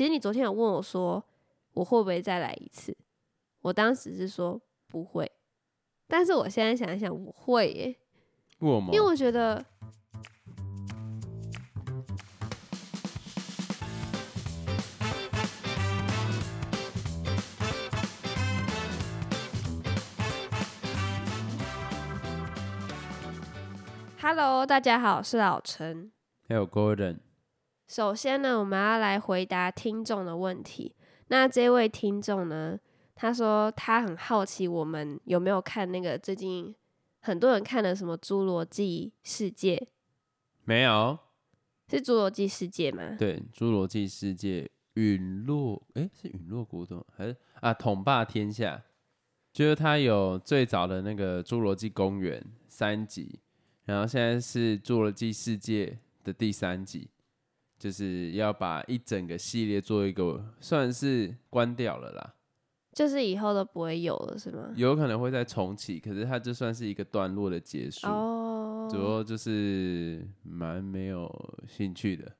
其实你昨天有问我说我会不会再来一次，我当时是说不会，但是我现在想一想，我会耶，为什么？因为我觉得。Hello，大家好，我是老陈。还有 Gordon，首先呢，我们要来回答听众的问题。那这位听众呢，他说他很好奇我们有没有看那个最近很多人看的什么《侏罗纪世界》？没有，是《侏罗纪世界》吗？对，《侏罗纪世界》陨落，诶，是陨落国度还是啊？统霸天下，就是他有最早的那个《侏罗纪公园》三集。然后现在是《侏罗纪世界》的第三集，就是要把一整个系列做一个，算是关掉了啦。就是以后都不会有了，是吗？有可能会再重启，可是它就算是一个段落的结束。哦。主要就是蛮没有兴趣的。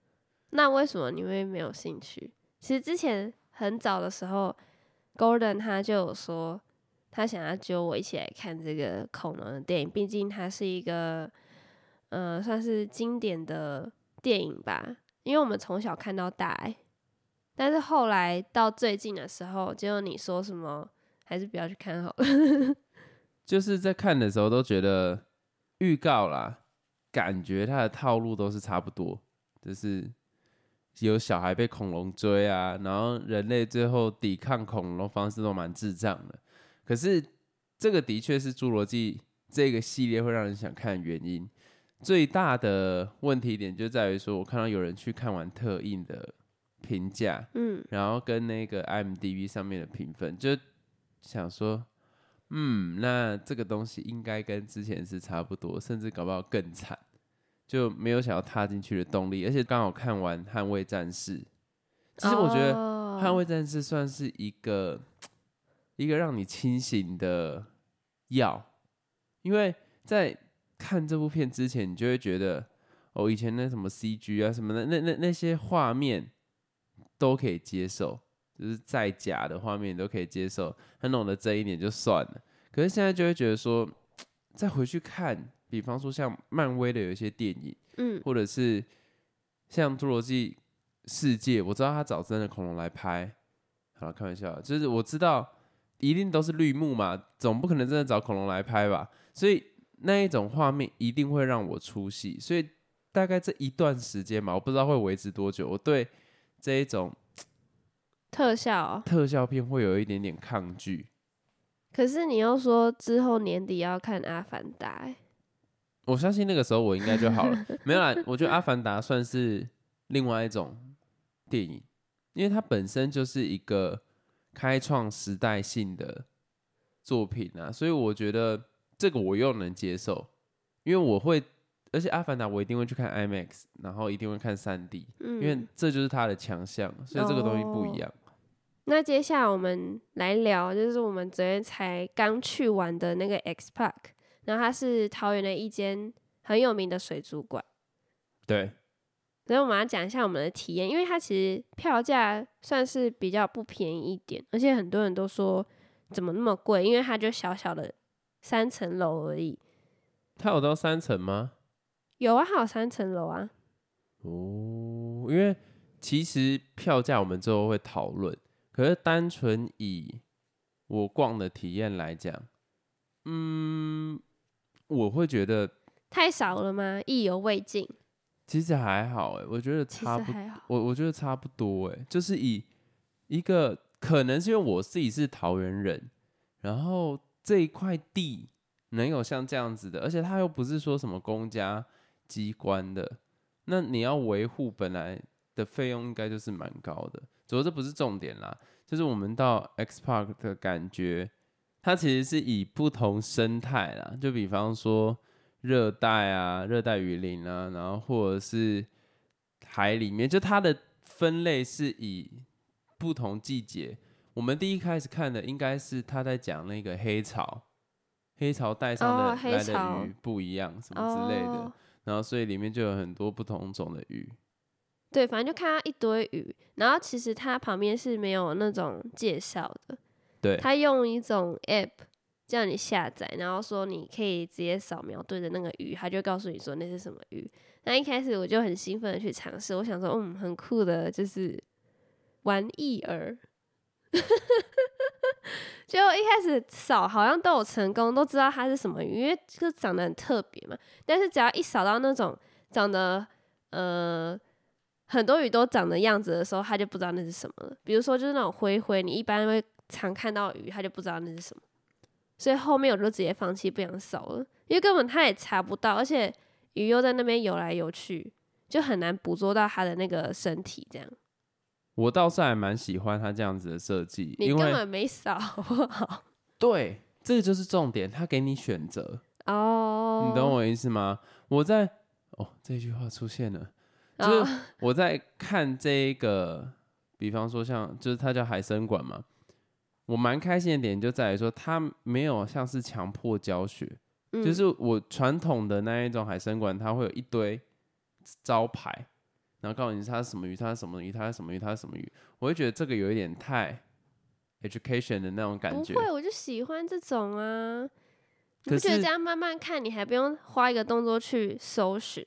那为什么你会没有兴趣？其实之前很早的时候，Gordon 他就有说。他想要揪我一起来看这个恐龙的电影，毕竟它是一个，呃，算是经典的电影吧。因为我们从小看到大，但是后来到最近的时候，结果你说什么，还是不要去看好了。就是在看的时候都觉得预告啦，感觉它的套路都是差不多，就是有小孩被恐龙追啊，然后人类最后抵抗恐龙方式都蛮智障的。可是，这个的确是《侏罗纪》这个系列会让人想看原因。最大的问题点就在于说，我看到有人去看完特映的评价，嗯，然后跟那个 IMDB 上面的评分，就想说，嗯，那这个东西应该跟之前是差不多，甚至搞不好更惨，就没有想要踏进去的动力。而且刚好看完《捍卫战士》，其实我觉得《捍卫战士》算是一个。一个让你清醒的药，因为在看这部片之前，你就会觉得哦，以前那什么 CG 啊什么的，那那那些画面都可以接受，就是再假的画面都可以接受，很懂得这一点就算了。可是现在就会觉得说，再回去看，比方说像漫威的有一些电影，嗯，或者是像《侏罗纪世界》，我知道他找真的恐龙来拍，好了，开玩笑，就是我知道。一定都是绿幕嘛，总不可能真的找恐龙来拍吧？所以那一种画面一定会让我出戏。所以大概这一段时间嘛，我不知道会维持多久。我对这一种特效特效片会有一点点抗拒。可是你又说之后年底要看《阿凡达》，我相信那个时候我应该就好了。没有啦，我觉得《阿凡达》算是另外一种电影，因为它本身就是一个。开创时代性的作品啊，所以我觉得这个我又能接受，因为我会，而且《阿凡达》我一定会去看 IMAX，然后一定会看三 D，因为这就是它的强项，所以这个东西不一样。那接下来我们来聊，就是我们昨天才刚去完的那个 X Park，然后它是桃园的一间很有名的水族馆。对。所以我们要讲一下我们的体验，因为它其实票价算是比较不便宜一点，而且很多人都说怎么那么贵，因为它就小小的三层楼而已。它有到三层吗？有啊，还有三层楼啊。哦，因为其实票价我们之后会讨论，可是单纯以我逛的体验来讲，嗯，我会觉得太少了吗？意犹未尽。其实还好哎，我觉得差不，我我觉得差不多哎，就是以一个可能是因为我自己是桃园人，然后这一块地能有像这样子的，而且它又不是说什么公家机关的，那你要维护本来的费用应该就是蛮高的。主要这不是重点啦，就是我们到 X Park 的感觉，它其实是以不同生态啦，就比方说。热带啊，热带雨林啊，然后或者是海里面，就它的分类是以不同季节。我们第一开始看的应该是他在讲那个黑潮，黑潮带上的来的鱼不一样，什么之类的。然后所以里面就有很多不同种的鱼。对，反正就看到一堆鱼，然后其实它旁边是没有那种介绍的，对，它用一种 app 叫你下载，然后说你可以直接扫描对着那个鱼，它就告诉你说那是什么鱼。那一开始我就很兴奋的去尝试，我想说，嗯，很酷的，就是玩意儿。就一开始扫好像都有成功，都知道它是什么鱼，因为就长得很特别嘛。但是只要一扫到那种长得呃很多鱼都长的样子的时候，他就不知道那是什么了。比如说就是那种灰灰，你一般会常看到鱼，他就不知道那是什么。所以后面我就直接放弃，不想扫了，因为根本他也查不到，而且鱼又在那边游来游去，就很难捕捉到它的那个身体这样。我倒是还蛮喜欢他这样子的设计，你因为根本没扫好不好？对，这个就是重点，他给你选择，哦，你懂我意思吗？我在哦这句话出现了，就是哦我在看这一个，比方说像就是它叫海参馆嘛，我蛮开心的点就在于说，它没有像是强迫教学，嗯就是我传统的那一种海参馆，它会有一堆招牌，然后告诉你它是什么鱼，它是什么鱼，它是什么鱼，它是什么鱼，我会觉得这个有一点太 education 的那种感觉。不会，我就喜欢这种啊。你不觉得这样慢慢看，你还不用花一个动作去搜寻？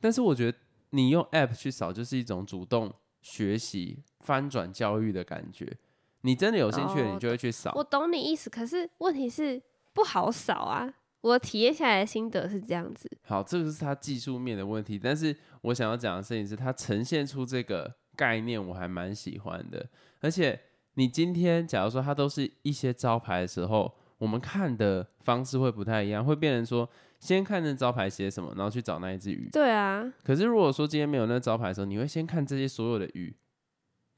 但是我觉得你用 app 去扫，就是一种主动学习、翻转教育的感觉。你真的有兴趣你就会去扫。我懂你意思，可是问题是不好扫啊。我体验下来的心得是这样子，好，这个是它技术面的问题，但是我想要讲的事情是，它呈现出这个概念，我还蛮喜欢的。而且你今天假如说它都是一些招牌的时候，我们看的方式会不太一样，会变成说先看那招牌写什么，然后去找那一只鱼。对啊，可是如果说今天没有那招牌的时候，你会先看这些所有的鱼，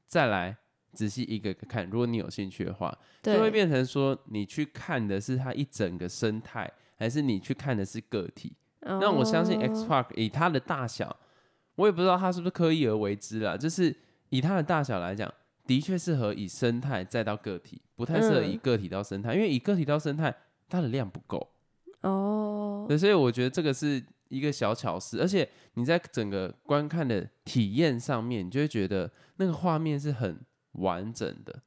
再来仔细一个个看。如果你有兴趣的话，就会，变成说你去看的是它一整个生态，还是你去看的是个体？那我相信 X 哦 Park 以它的大小，我也不知道它是不是刻意而为之啦。就是以它的大小来讲，的确适合以生态再到个体，不太适合以嗯个体到生态，因为以个体到生态，它的量不够。哦，对，所以我觉得这个是一个小巧思，而且你在整个观看的体验上面，你就会觉得那个画面是很完整的，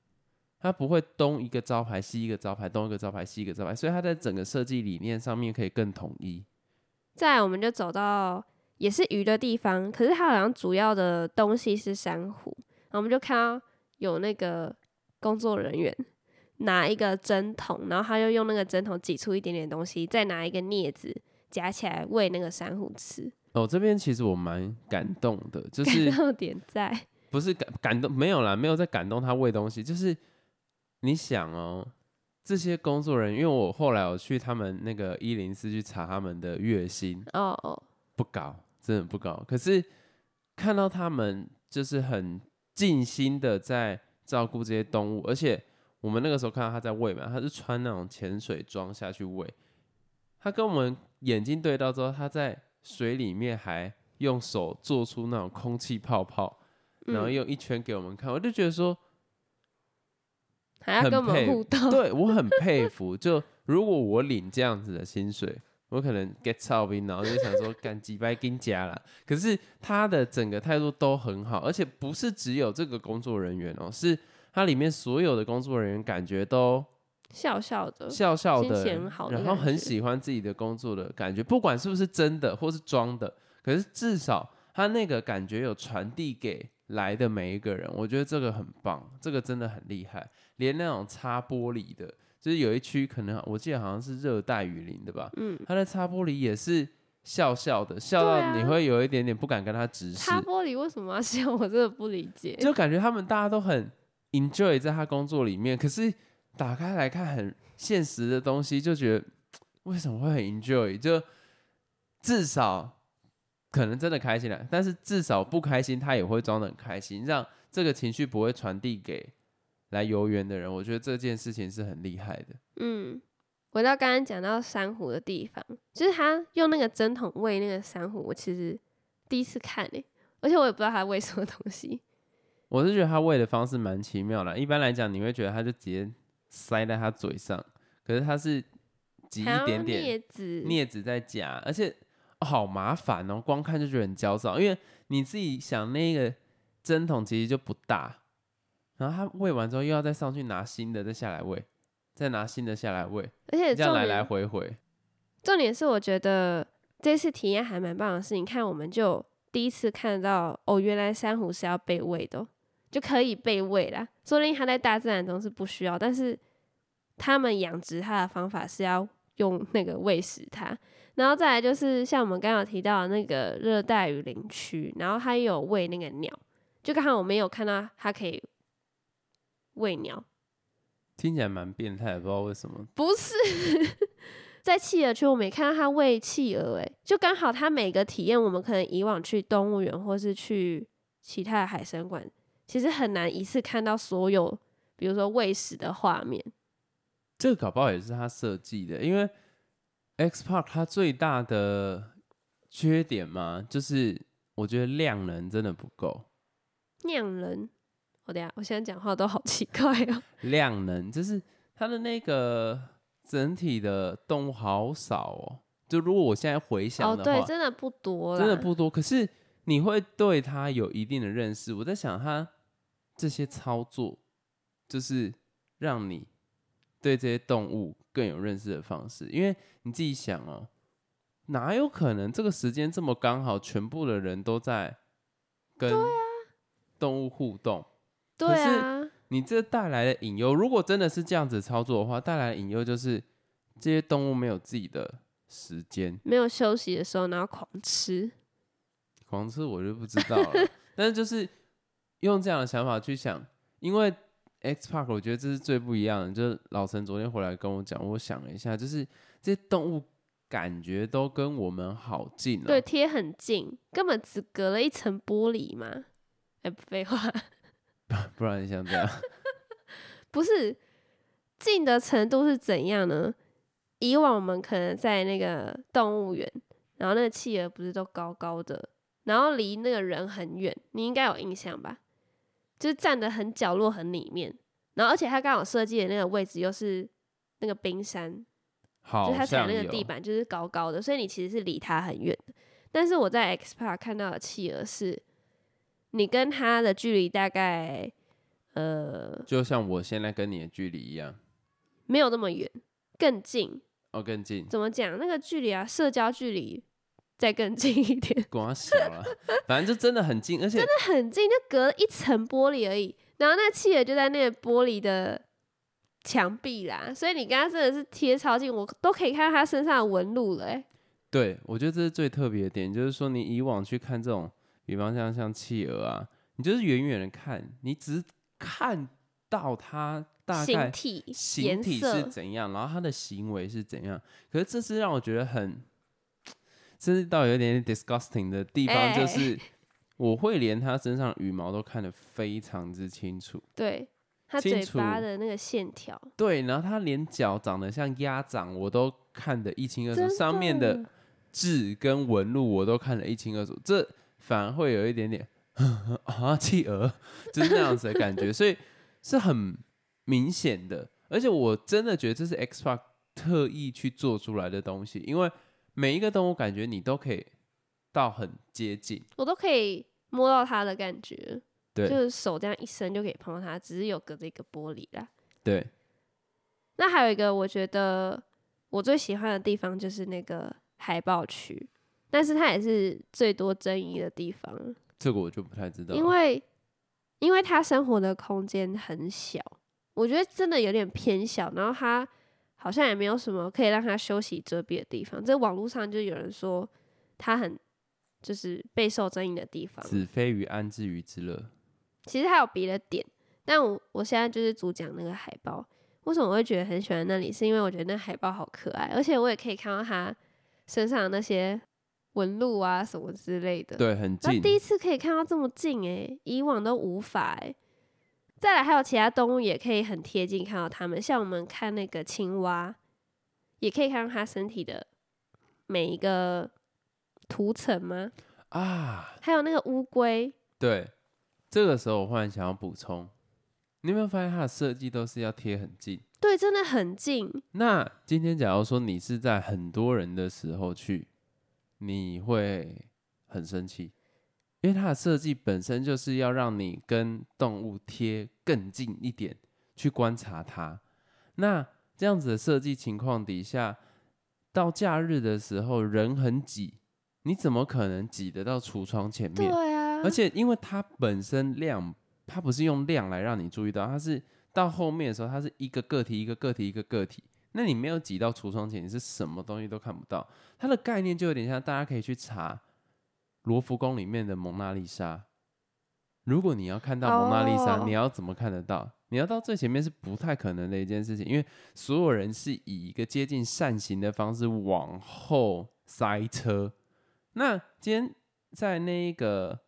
它不会东一个招牌西一个招牌，东一个招牌西一个招牌，所以它在整个设计理念上面可以更统一。再来我们就走到也是鱼的地方，可是它好像主要的东西是珊瑚，然后我们就看到有那个工作人员拿一个针筒，然后他就用那个针筒挤出一点点东西，再拿一个镊子夹起来喂那个珊瑚吃，哦，这边其实我蛮感动的，就是感动点在，不是感感动没有啦，没有在感动他喂东西，就是你想哦，这些工作人员，因为我后来我去他们那个一零四去查他们的月薪，哦哦，不高，真的不高。可是看到他们就是很尽心的在照顾这些动物，而且我们那个时候看到他在喂嘛，他是穿那种潜水装下去喂，他跟我们眼睛对到之后，他在水里面还用手做出那种空气泡泡，然后嗯用一圈给我们看，我就觉得说，很还要跟我们佩互动，对我很佩服。就如果我领这样子的薪水，我可能 get 操兵，然后就想说干几百斤加了。可是他的整个态度都很好，而且不是只有这个工作人员哦，是他里面所有的工作人员感觉都笑笑的，笑笑的然后很喜欢自己的工作的感觉，不管是不是真的或是装的，可是至少他那个感觉有传递给来的每一个人，我觉得这个很棒，这个真的很厉害。连那种擦玻璃的，就是有一区可能我记得好像是热带雨林的吧，嗯，他的擦玻璃也是笑笑的，笑到你啊会有一点点不敢跟他直视，擦玻璃为什么要笑？我真的不理解。就感觉他们大家都很 enjoy 在他工作里面，可是打开来看很现实的东西，就觉得为什么会很 enjoy？就至少可能真的开心了，但是至少不开心他也会装的很开心，让这个情绪不会传递给来游园的人。我觉得这件事情是很厉害的。嗯，回到刚刚讲到珊瑚的地方，就是他用那个针筒喂那个珊瑚，我其实第一次看诶、而且我也不知道他喂什么东西。我是觉得他喂的方式蛮奇妙的。一般来讲，你会觉得他就直接塞在他嘴上，可是他是挤一点点镊子，镊子在夹，而且哦好麻烦哦，光看就觉得很焦躁，因为你自己想那个针筒其实就不大，然后他喂完之后又要再上去拿新的，再下来喂，再拿新的下来喂，而且重这样来来回回。重点是，我觉得这次体验还蛮棒的是，你看我们就第一次看到哦，原来珊瑚是要被喂的哦、就可以被喂啦。说不定它在大自然中是不需要，但是他们养殖它的方法是要用那个喂食它。然后再来就是像我们刚刚提到的那个热带雨林区，然后它有喂那个鸟，就刚好我们有看到它可以喂鸟，听起来蛮变态，不知道为什么。不是，在企鹅区我没看到它喂企鹅，诶，就刚好它每个体验，我们可能以往去动物园或是去其他的海参馆，其实很难一次看到所有，比如说喂食的画面。这个搞不好也是他设计的，因为 X Park 它最大的缺点嘛，就是我觉得量能真的不够。量人，我等下，我现在讲话都好奇怪哦。量能就是它的那个整体的动物好少哦。就如果我现在回想哦，的话，对，真的不多啦，真的不多。可是你会对它有一定的认识。我在想，它这些操作就是让你对这些动物更有认识的方式。因为你自己想哦，哪有可能这个时间这么刚好，全部的人都在跟动物互动？对啊，你这带来的隐忧，如果真的是这样子操作的话，带来的隐忧就是这些动物没有自己的时间。没有休息的时候，然后狂吃，狂吃我就不知道了，但是就是用这样的想法去想，因为 X Park 我觉得这是最不一样的。就是老陈昨天回来跟我讲，我想了一下，就是这些动物感觉都跟我们好近哦、对，贴很近，根本只隔了一层玻璃嘛。哎，不废话，不然你想怎样，不是近的程度是怎样呢？以往我们可能在那个动物园，然后那个企鹅不是都高高的，然后离那个人很远，你应该有印象吧？就是站得很角落很里面，然后而且他刚好设计的那个位置又是那个冰山，好就是它踩那个地板就是高高的，所以你其实是离它很远的。但是我在 X Park 看到的企鹅是，你跟他的距离大概呃就像我现在跟你的距离一样，没有那么远，更近。哦，更近，怎么讲？那个距离啊，社交距离再更近一点，光小了，反正就真的很近，而且真的很近，就隔了一层玻璃而已。然后那个企鹅就在那个玻璃的墙壁啦，所以你刚刚真的是贴超近，我都可以看到它身上的纹路了、欸。对，我觉得这是最特别的点，就是说你以往去看这种，比方像像企鹅啊，你就是远远的看，你只看到它大概形体、形体是，怎样，然后它的行为是怎样。可是这是让我觉得很，甚至到有点 disgusting 的地方，哎就是 我会连它身上羽毛都看得非常之清楚。对，它清嘴巴的那个线条，对，然后它连脚长得像鸭掌，我都看得一清二楚，上面的痣跟纹路我都看得一清二楚，这反而会有一点点 啊企鹅，就是那样子的感觉，所以是很明显的。而且我真的觉得这是 X Park 特意去做出来的东西，因为每一个动物感觉你都可以到很接近，我都可以摸到它的感觉，对就是手这样一伸就可以碰到它，只是有隔着一个玻璃啦。对，那还有一个我觉得我最喜欢的地方就是那个海豹区，但是它也是最多争议的地方，这个我就不太知道，因为因为他生活的空间很小，我觉得真的有点偏小，然后他好像也没有什么可以让他休息遮蔽的地方。这网络上就有人说他很就是备受争议的地方，子非鱼安知鱼之乐，其实还有别的点，但我我现在就是主讲那个海报。为什么我会觉得很喜欢那里？是因为我觉得那海报好可爱，而且我也可以看到它身上的那些纹路啊什么之类的。对，很近，那第一次可以看到这么近诶、以往都无法诶、再来还有其他动物也可以很贴近看到它们，像我们看那个青蛙，也可以看到它身体的每一个涂层吗？啊。还有那个乌龟，对，这个时候我忽然想要补充，你有没有发现它的设计都是要贴很近？对，真的很近。那今天假如说你是在很多人的时候去，你会很生气，因为它的设计本身就是要让你跟动物贴更近一点，去观察它。那这样子的设计情况底下，到假日的时候人很挤，你怎么可能挤得到橱窗前面？对啊，而且因为它本身量，它不是用量来让你注意到，它是到后面的时候，它是一个个体一个个体一个个体。那你没有挤到橱窗前，你是什么东西都看不到。它的概念就有点像，大家可以去查罗浮宫里面的蒙娜丽莎。如果你要看到蒙娜丽莎，哦你要怎么看得到？你要到最前面是不太可能的一件事情，因为所有人是以一个接近扇形的方式往后塞车。那今天在那一个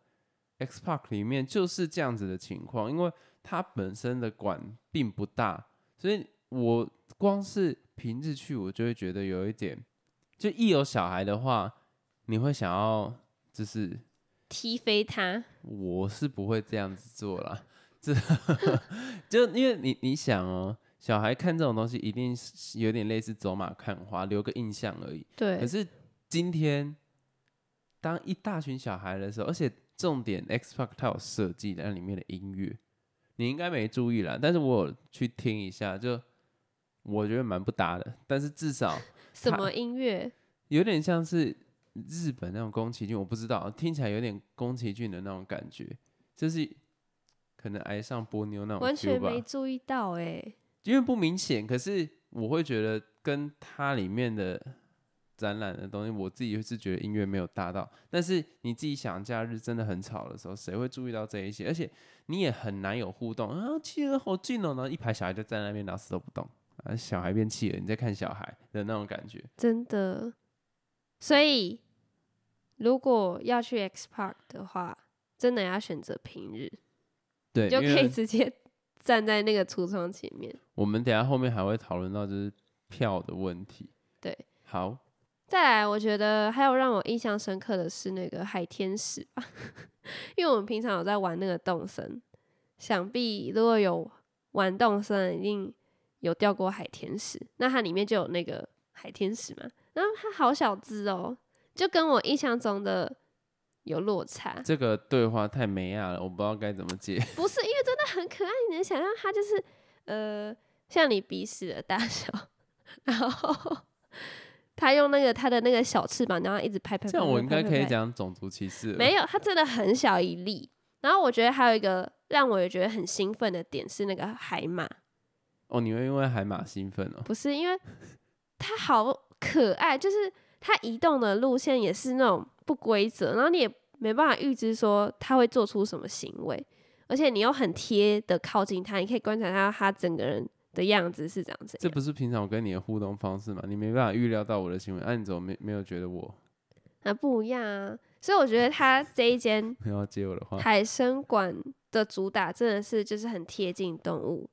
X Park 里面就是这样子的情况，因为它本身的馆并不大，所以我光是平日去，我就会觉得有一点，就一有小孩的话，你会想要就是踢飞他，我是不会这样子做啦，这 就因为你你想哦，小孩看这种东西一定是有点类似走马看花，留个印象而已。对可，是今天当一大群小孩的时候，而且重点 X Park 它有设计那里面的音乐，你应该没注意啦，但是我有去听一下，就我觉得蛮不搭的，但是至少 什么音乐？有点像是日本那种宫崎骏，我不知道，听起来有点宫崎骏的那种感觉，就是可能爱上波妞那种完全吧，没注意到哎、因为不明显，可是我会觉得跟它里面的展览的东西，我自己是觉得音乐没有搭到。但是你自己想，假日真的很吵的时候，谁会注意到这一些？而且你也很难有互动啊，企鹅好近哦，然后一排小孩就站在那边，然后死都不动啊，小孩变气了，你在看小孩的那种感觉。真的。所以如果要去 X Park 的话，真的要选择平日，对，你就可以直接 站在那个橱窗前面。我们等下后面还会讨论到就是票的问题。对，好，再来，我觉得还有让我印象深刻的是那个海天使吧，因为我们平常有在玩那个动森，想必如果有玩动森，一定有钓过海天使。那它里面就有那个海天使嘛，然后它好小只哦，就跟我印象中的有落差。这个对话太美亚了，我不知道该怎么接。不是因为真的很可爱，你能想象它就是呃像你鼻屎的大小，然后它用那个它的那个小翅膀，然后一直拍拍拍这样我应该可以讲种族歧视。没有，它真的很小一粒。然后我觉得还有一个让我也觉得很兴奋的点是那个海马，哦，你会因为海马兴奋哦？不是因为它好可爱，就是它移动的路线也是那种不规则，然后你也没办法预知说它会做出什么行为，而且你又很贴的靠近它，你可以观察到它整个人的样子是这样子。这不是平常我跟你的互动方式嘛？你没办法预料到我的行为，那、你怎么没没有觉得我啊不一样啊，所以我觉得它这一间没 有要接我的话？海参馆的主打真的是就是很贴近动物，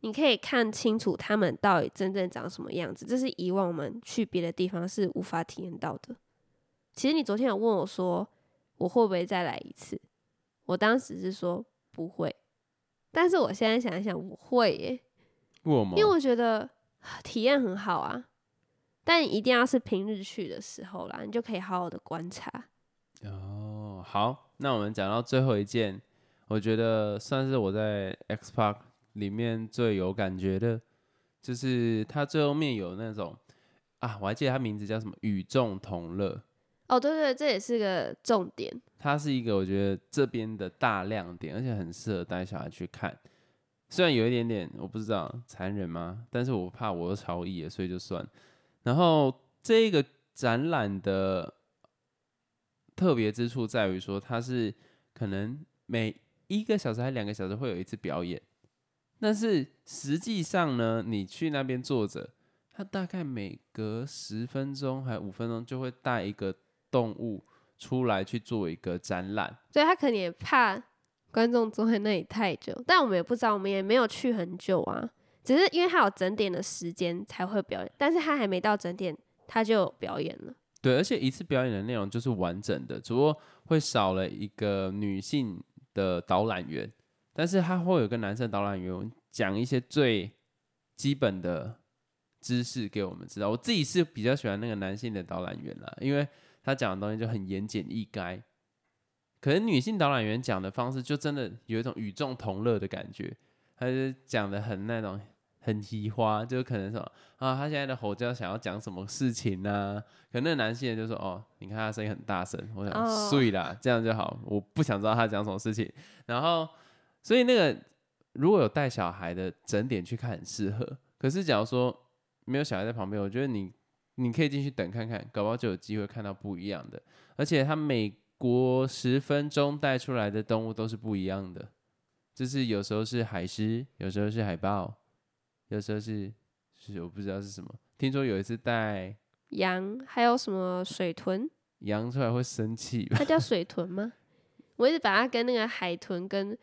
你可以看清楚他们到底真正长什么样子，这是以往我们去别的地方是无法体验到的。其实你昨天有问我说我会不会再来一次，我当时是说不会，但是我现在想一想我会耶？因为我觉得啊体验很好啊，但一定要是平日去的时候啦，你就可以好好的观察。哦，好，那我们讲到最后一件，我觉得算是我在 X Park 里面最有感觉的，就是它最后面有那种啊，我还记得它名字叫什么“与众同乐哦，对对，这也是个重点。”，它是一个我觉得这边的大亮点，而且很适合带小孩去看。虽然有一点点我不知道残忍吗？但是我怕我又超意了，所以就算。然后这个展览的特别之处在于说，它是可能每一个小时还两个小时会有一次表演，但是实际上呢，你去那边坐着，他大概每隔十分钟还五分钟就会带一个动物出来去做一个展览。所以他可能也怕观众坐在那里太久，但我们也不知道，我们也没有去很久啊，只是因为他有整点的时间才会表演，但是他还没到整点，他就有表演了。对，而且一次表演的内容就是完整的，只不过会少了一个女性的导览员，但是他会有个男生导览员讲一些最基本的知识给我们知道。我自己是比较喜欢那个男性的导览员啦，因为他讲的东西就很言简意赅。可能女性导览员讲的方式就真的有一种与众同乐的感觉，他就讲的很那种很奇花，就可能说啊，他现在的吼叫想要讲什么事情呢、可能那个男性人就说哦，你看他声音很大声，我想哦睡啦，这样就好，我不想知道他讲什么事情。然后，所以那个如果有带小孩的整点去看很适合。可是假如说没有小孩在旁边，我觉得你你可以进去等看看，搞不好就有机会看到不一样的。而且他每国十分钟带出来的动物都是不一样的，就是有时候是海狮，有时候是海豹，有时候是是我不知道是什么。听说有一次带羊还有什么水豚？羊出来会生气吧？它叫水豚吗？我一直把它跟那个海豚跟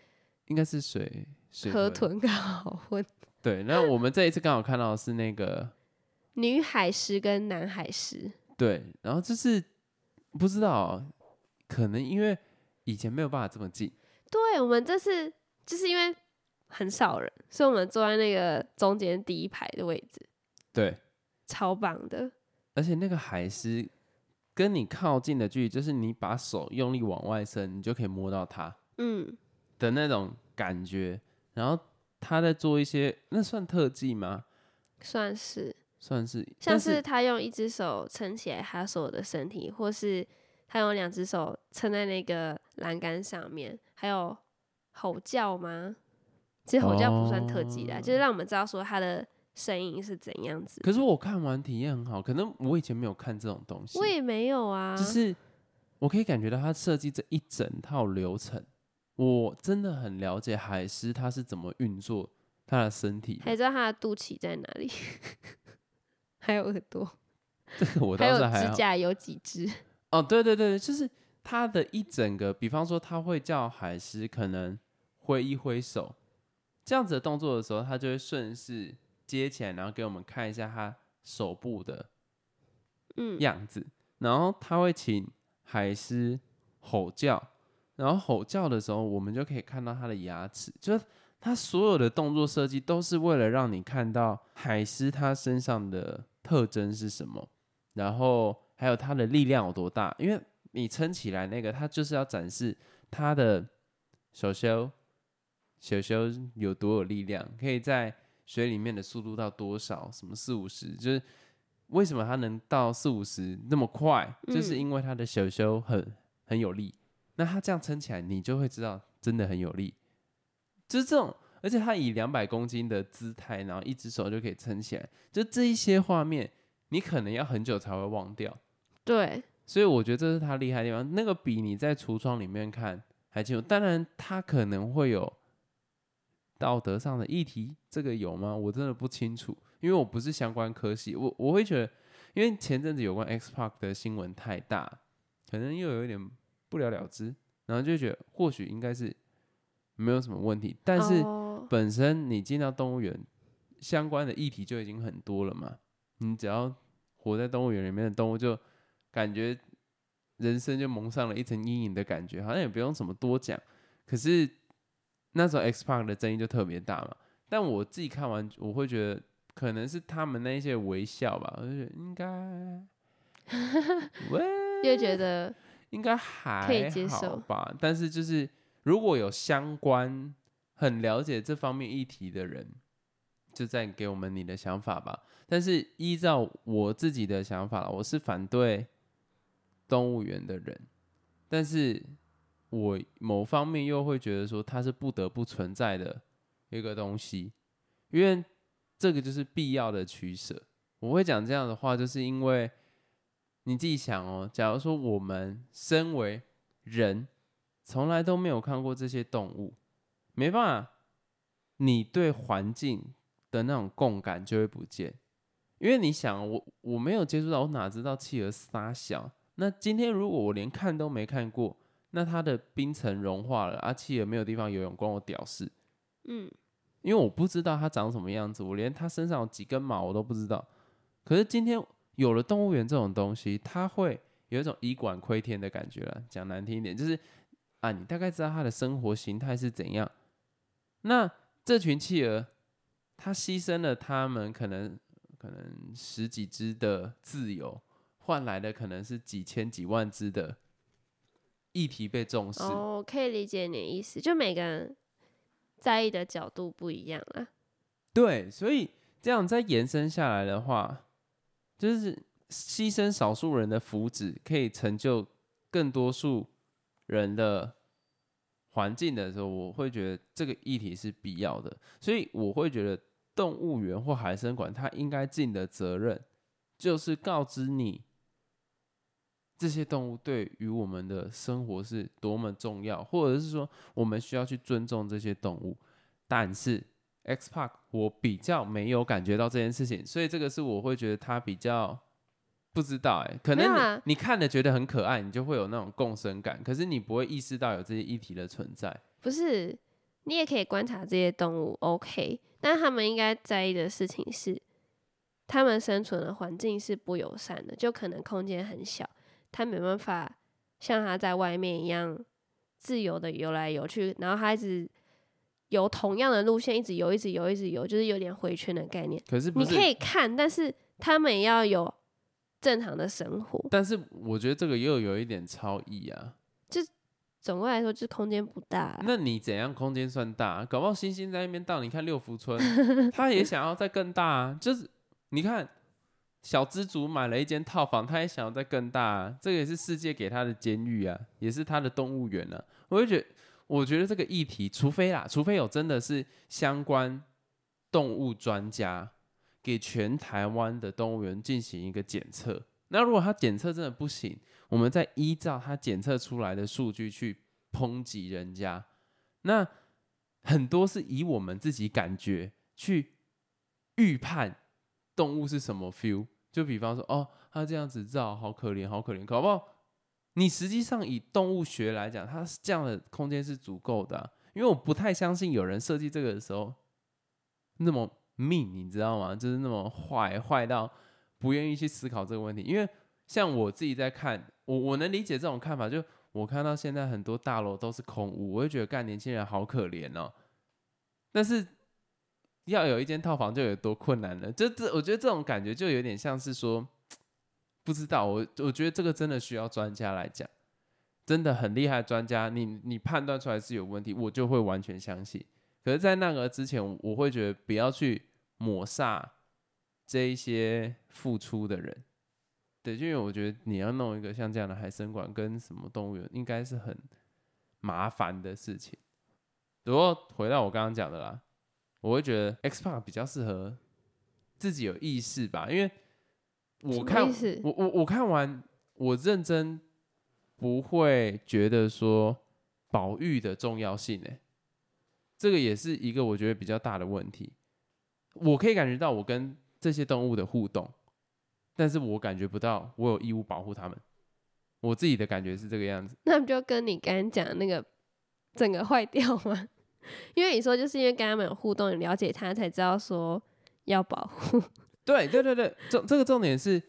应该是水水河豚刚好混，对，那我们这一次刚好看到的是那个 女海狮跟男海狮。对，然后就是不知道，可能因为以前没有办法这么近，对，我们这次就是因为很少人，所以我们坐在那个中间第一排的位置，对，超棒的。而且那个海狮跟你靠近的距离，就是你把手用力往外伸，你就可以摸到它。嗯，的那种感觉。然后他在做一些，那算特技吗？算是算是，像是他用一只手撑起来他所有的身体，或是他用两只手撑在那个栏杆上面，还有吼叫吗？其实吼叫不算特技啦，哦就是让我们知道说他的声音是怎样子。可是我看完体验很好，可能我以前没有看这种东西，我也没有啊，就是我可以感觉到他设计这一整套流程，我真的很了解海狮它是怎么运作它的身体的。还知道它的肚脐在哪里，还有耳朵，这个我还有倒是还好。指甲有几只。哦，对对对，就是它的一整个，比方说它会叫海狮可能挥一挥手，这样子的动作的时候，它就会顺势接起来，然后给我们看一下它手部的嗯，样子，然后它会请海狮吼叫，然后吼叫的时候，我们就可以看到它的牙齿，就是它所有的动作设计都是为了让你看到海狮它身上的特征是什么，然后还有它的力量有多大，因为你撑起来那个，它就是要展示它的手修手修有多有力量，可以在水里面的速度到多少，什么四五十，就是为什么它能到四五十那么快，就是嗯因为它的手修很很有力。那它这样撑起来，你就会知道真的很有力。就是这种，而且它以两百公斤的姿态，然后一只手就可以撑起来，就这一些画面，你可能要很久才会忘掉。对，所以我觉得这是他厉害的地方。那个比你在橱窗里面看还清楚。当然，他可能会有道德上的议题，这个有吗？我真的不清楚，因为我不是相关科系。我我会觉得，因为前阵子有关 X Park 的新闻太大，可能又有一点不了了之，然后就觉得或许应该是没有什么问题。但是哦本身你进到动物园，相关的议题就已经很多了嘛。你只要活在动物园里面的动物，就感觉人生就蒙上了一层阴影的感觉，好像也不用什么多讲。可是那时候 X Park 的争议就特别大嘛。但我自己看完，我会觉得可能是他们那一些微笑吧，我就觉得应该，喂，就觉得应该还可以接好受吧。但是就是如果有相关很了解这方面议题的人，就再给我们你的想法吧。但是依照我自己的想法，我是反对动物园的人，但是我某方面又会觉得说它是不得不存在的一个东西，因为这个就是必要的取舍。我会讲这样的话，就是因为你自己想哦，假如说我们身为人，从来都没有看过这些动物，没办法，你对环境的那种共感就会不见。因为你想，我我没有接触到，我哪知道企鹅撒小？那今天如果我连看都没看过，那它的冰层融化了，啊，企鹅没有地方游泳，关我屌事。嗯，因为我不知道它长什么样子，我连它身上有几根毛我都不知道。可是今天有了动物园这种东西，它会有一种以管窥天的感觉了。讲难听一点，就是啊，你大概知道它的生活形态是怎样。那这群企鹅，它牺牲了它们可能可能十几只的自由，换来的可能是几千几万只的议题被重视。哦，可以理解你的意思，就每个人在意的角度不一样啊。对，所以这样再延伸下来的话，就是牺牲少数人的福祉，可以成就更多数人的环境的时候，我会觉得这个议题是必要的。所以我会觉得动物园或海参馆，它应该尽的责任，就是告知你这些动物对于我们的生活是多么重要，或者是说我们需要去尊重这些动物。但是 X Park 我比较没有感觉到这件事情，所以这个是我会觉得他比较不知道哎、可能你、啊你看了觉得很可爱，你就会有那种共生感，可是你不会意识到有这些议题的存在。不是，你也可以观察这些动物，OK，但他们应该在意的事情是，他们生存的环境是不友善的，就可能空间很小，他没办法像他在外面一样自由的游来游去，然后他一直游同样的路线，一直游，一直游，一直游，就是有点回圈的概念。可是是你可以看，但是他们也要有正常的生活。但是我觉得这个又有一点超意啊。就总归来说，就是空间不大啊、那你怎样空间算大？搞不好星星在那边荡，你看六福村，他也想要再更大啊。就是你看小知足买了一间套房，他也想要再更大啊。这个也是世界给他的监狱啊，也是他的动物园啊。我就觉得，我觉得这个议题，除非啦，除非有真的是相关动物专家给全台湾的动物园进行一个检测。那如果他检测真的不行，我们再依照他检测出来的数据去抨击人家。那很多是以我们自己感觉去预判动物是什么 feel，就比方说，哦，它这样子照好可怜，好可怜，搞不好你实际上以动物学来讲，它是这样的空间是足够的、因为我不太相信有人设计这个的时候那么命，你知道吗？就是那么坏，坏到不愿意去思考这个问题。因为像我自己在看，我我能理解这种看法，就我看到现在很多大楼都是空屋，我会觉得干年轻人好可怜哦。但是要有一间套房就有多困难了，就这我觉得这种感觉就有点像是说，不知道我我觉得这个真的需要专家来讲，真的很厉害专家，你你判断出来是有问题，我就会完全相信。可是，在那个之前，我会觉得不要去抹煞这一些付出的人。对，就因为我觉得你要弄一个像这样的海参馆跟什么动物园，应该是很麻烦的事情。不过回到我刚刚讲的啦，我会觉得 X Park 比较适合自己有意识吧，因为我看我我我看完，我认真不会觉得说保育的重要性呢、这个也是一个我觉得比较大的问题。我可以感觉到我跟这些动物的互动，但是我感觉不到我有义务保护它们。我自己的感觉是这个样子。那不就跟你刚刚讲的那个整个坏掉吗？因为你说就是因为跟他们有互动，你了解他才知道说要保护。对对对对，重这个重点是，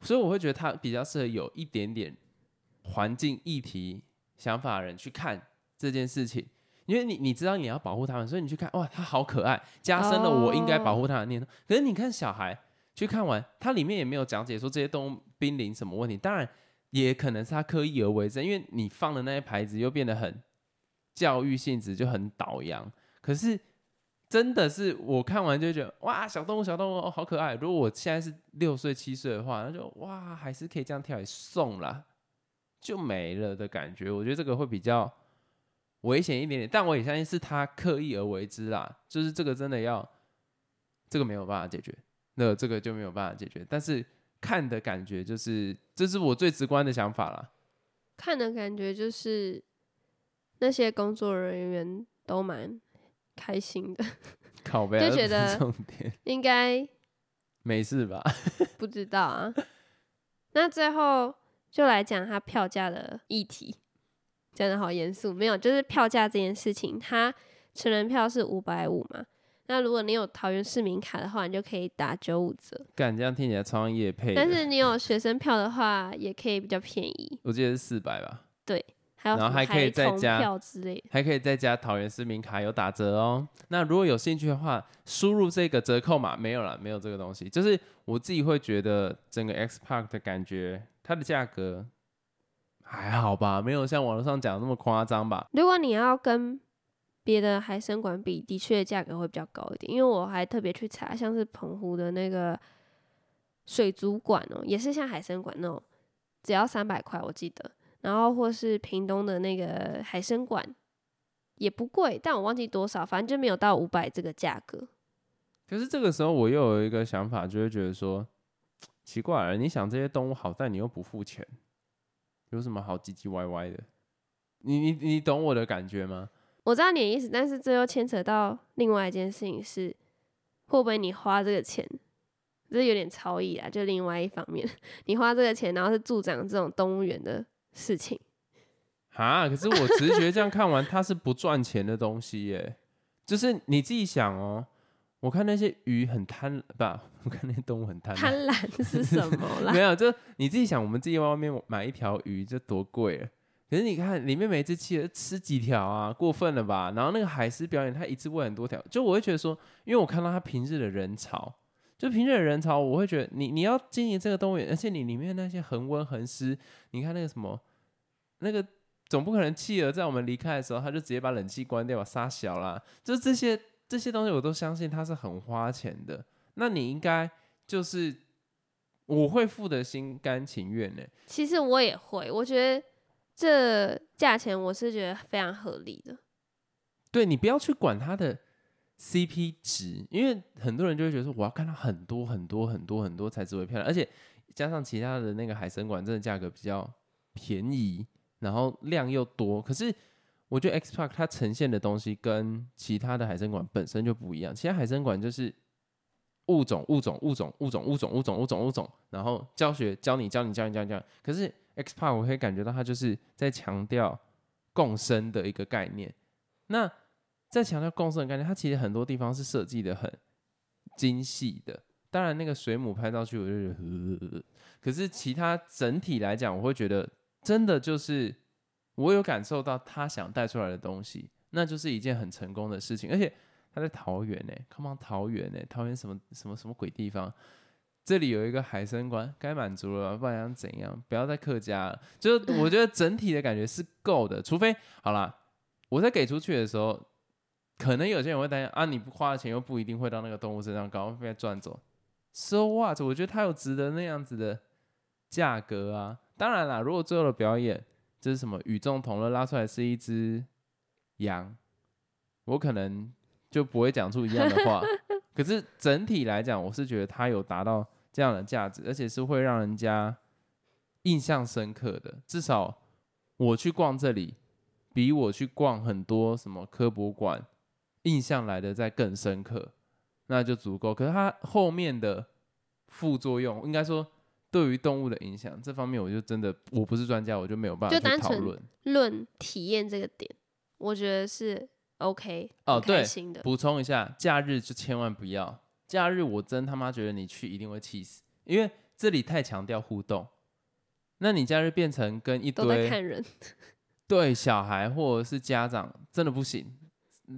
所以我会觉得它比较适合有一点点环境议题想法的人去看这件事情，因为你你知道你要保护它们，所以你去看哇，它好可爱，加深了我应该保护它的念头。可是你看小孩去看完，它里面也没有讲解说这些动物濒临什么问题，当然也可能是他刻意而为之，因为你放的那些牌子又变得很教育性质，就很导阳。可是真的是我看完就觉得哇，小动物小动物哦好可爱。如果我现在是六岁七岁的话，那就哇还是可以这样跳，送啦，就没了的感觉。我觉得这个会比较危险一点点，但我也相信是他刻意而为之啦。就是这个真的要，这个没有办法解决，那这个就没有办法解决。但是看的感觉就是，这是我最直观的想法啦。看的感觉就是那些工作人员都蛮开心的，靠背就觉得重点 应该没事吧？不知道啊。那最后就来讲他票价的议题，讲的好严肃，没有，就是票价这件事情，它成人票是五百五嘛。那如果你有桃园市民卡的话，你就可以打九五折。干这样听起来超像叶配，但是你有学生票的话，也可以比较便宜。我记得是四百吧。还有然后还可以再加票之类的。还可以再加桃园市民卡有打折哦。那如果有兴趣的话，输入这个折扣码没有了，没有这个东西。就是我自己会觉得整个 X Park 的感觉，它的价格还好吧，没有像网络上讲的那么夸张吧。如果你要跟别的海参馆比，的确价格会比较高一点。因为我还特别去查，像是澎湖的那个水族馆哦，也是像海参馆那种，只要三百块，我记得。然后或是屏东的那个海参馆也不贵，但我忘记多少，反正就没有到五百这个价格。可是这个时候我又有一个想法，就会觉得说，奇怪了，你想这些动物好，但你又不付钱，有什么好唧唧歪歪的？你你你懂我的感觉吗？我知道你的意思，但是这又牵扯到另外一件事情是，会不会你花这个钱，这有点超意啊。就另外一方面，你花这个钱，然后是助长这种动物园的事情。啊，可是我直觉这样看完，它是不赚钱的东西耶。就是你自己想哦，我看那些鱼很贪，不，我看那些动物很贪婪。贪婪 是什么啦没？有，就你自己想，我们自己外面买一条鱼这多贵了。可是你看里面每只企鹅吃几条啊，过分了吧？然后那个海狮表演，它一次喂很多条，就我会觉得说，因为我看到它平日的人潮，就平日的人潮，我会觉得你你要经营这个动物园，而且你里面那些恒温恒湿，你看那个什么，那个总不可能企鹅在我们离开的时候，它就直接把冷气关掉，把杀小啦。就这些这些东西，我都相信它是很花钱的。那你应该就是我会付的心甘情愿呢、其实我也会，我觉得这价钱我是觉得非常合理的。对你不要去管它的 CP 值，因为很多人就会觉得说，我要看到很多很多很多很多才值为漂亮，而且加上其他的那个海参馆，真的价格比较便宜，然后量又多。可是我觉得 X Park 它呈现的东西跟其他的海参馆本身就不一样，其他海参馆就是物种物种物种物种物种物种物种物种，然后教学教你教你教你教你教你。可是 X Park 我可以感觉到它就是在强调共生的一个概念。那在强调共生的概念，它其实很多地方是设计的很精细的。当然，那个水母拍照去，我就觉得呵呵呵，可是其他整体来讲，我会觉得真的就是我有感受到他想带出来的东西，那就是一件很成功的事情。而且他在桃园呢、c o m e on 桃园呢、桃园什么什么什么鬼地方？这里有一个海参馆，该满足了，不然想怎样？不要再客家了。就我觉得整体的感觉是够的，除非好啦，我在给出去的时候，可能有些人会担心啊，你不花的钱又不一定会到那个动物身上，搞被赚走。So what？我觉得它有值得那样子的价格啊。当然啦，如果最后的表演这是什么与众同乐拉出来是一只羊，我可能就不会讲出一样的话。可是整体来讲，我是觉得它有达到这样的价值，而且是会让人家印象深刻的。至少我去逛这里，比我去逛很多什么科博馆印象来的再更深刻，那就足够。可是它后面的副作用，应该说对于动物的影响这方面，我就真的我不是专家，我就没有办法去讨论。论体验这个点，我觉得是 OK，哦对。补充一下，假日就千万不要。假日我真他妈觉得你去一定会气死，因为这里太强调互动。那你假日变成跟一都在堆看人，对小孩或者是家长，真的不行，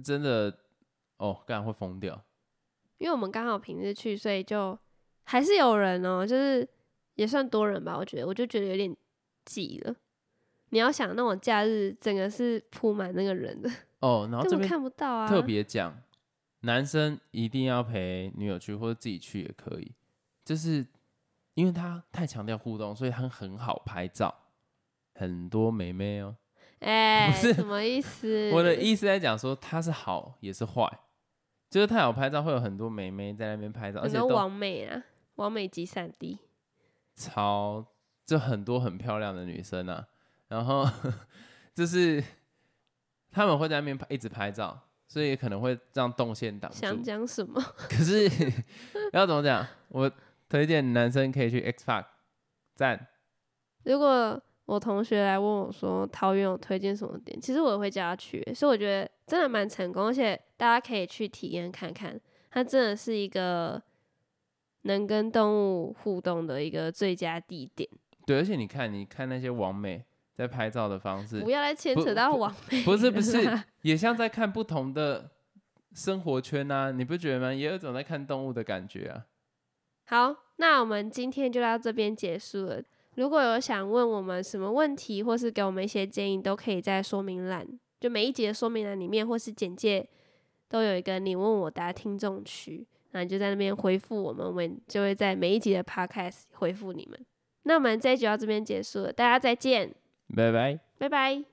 真的哦，干会疯掉。因为我们刚好平日去，所以就还是有人哦、就是也算多人吧。我觉得，我就觉得有点挤了。你要想那种假日，整个是铺满那个人的，哦，然后根本这边看不到啊。特别讲，男生一定要陪女友去，或者自己去也可以，就是因为他太强调互动，所以他很好拍照，很多美眉哦。哎、是什么意思？我的意思在讲说，他是好也是坏，就是太好拍照，会有很多美眉在那边拍照，而且完美啊，完美集散地。超就很多很漂亮的女生啊，然后 就是他们会在那边拍一直拍照，所以可能会让动线挡想。讲什么？可是 要怎么讲？我推荐男生可以去 X Park 赞。如果我同学来问我说桃园有推荐什么点，其实我也会叫他去，所以我觉得真的蛮成功，而且大家可以去体验看看，它真的是一个能跟动物互动的一个最佳地点。对，而且你看，你看那些网美，在拍照的方式不，要来牵扯到不网美不是不是，也像在看不同的生活圈啊，你不觉得吗？也有一种在看动物的感觉啊。好，那我们今天就到这边结束了。如果有想问我们什么问题，或是给我们一些建议，都可以在说明栏，就每一集的说明栏里面，或是简介都有一个你问我答听众区，那你就在那边回复我们，我们就会在每一集的 podcast 回复你们。那我们这一集到这边结束了，大家再见，拜拜。拜拜。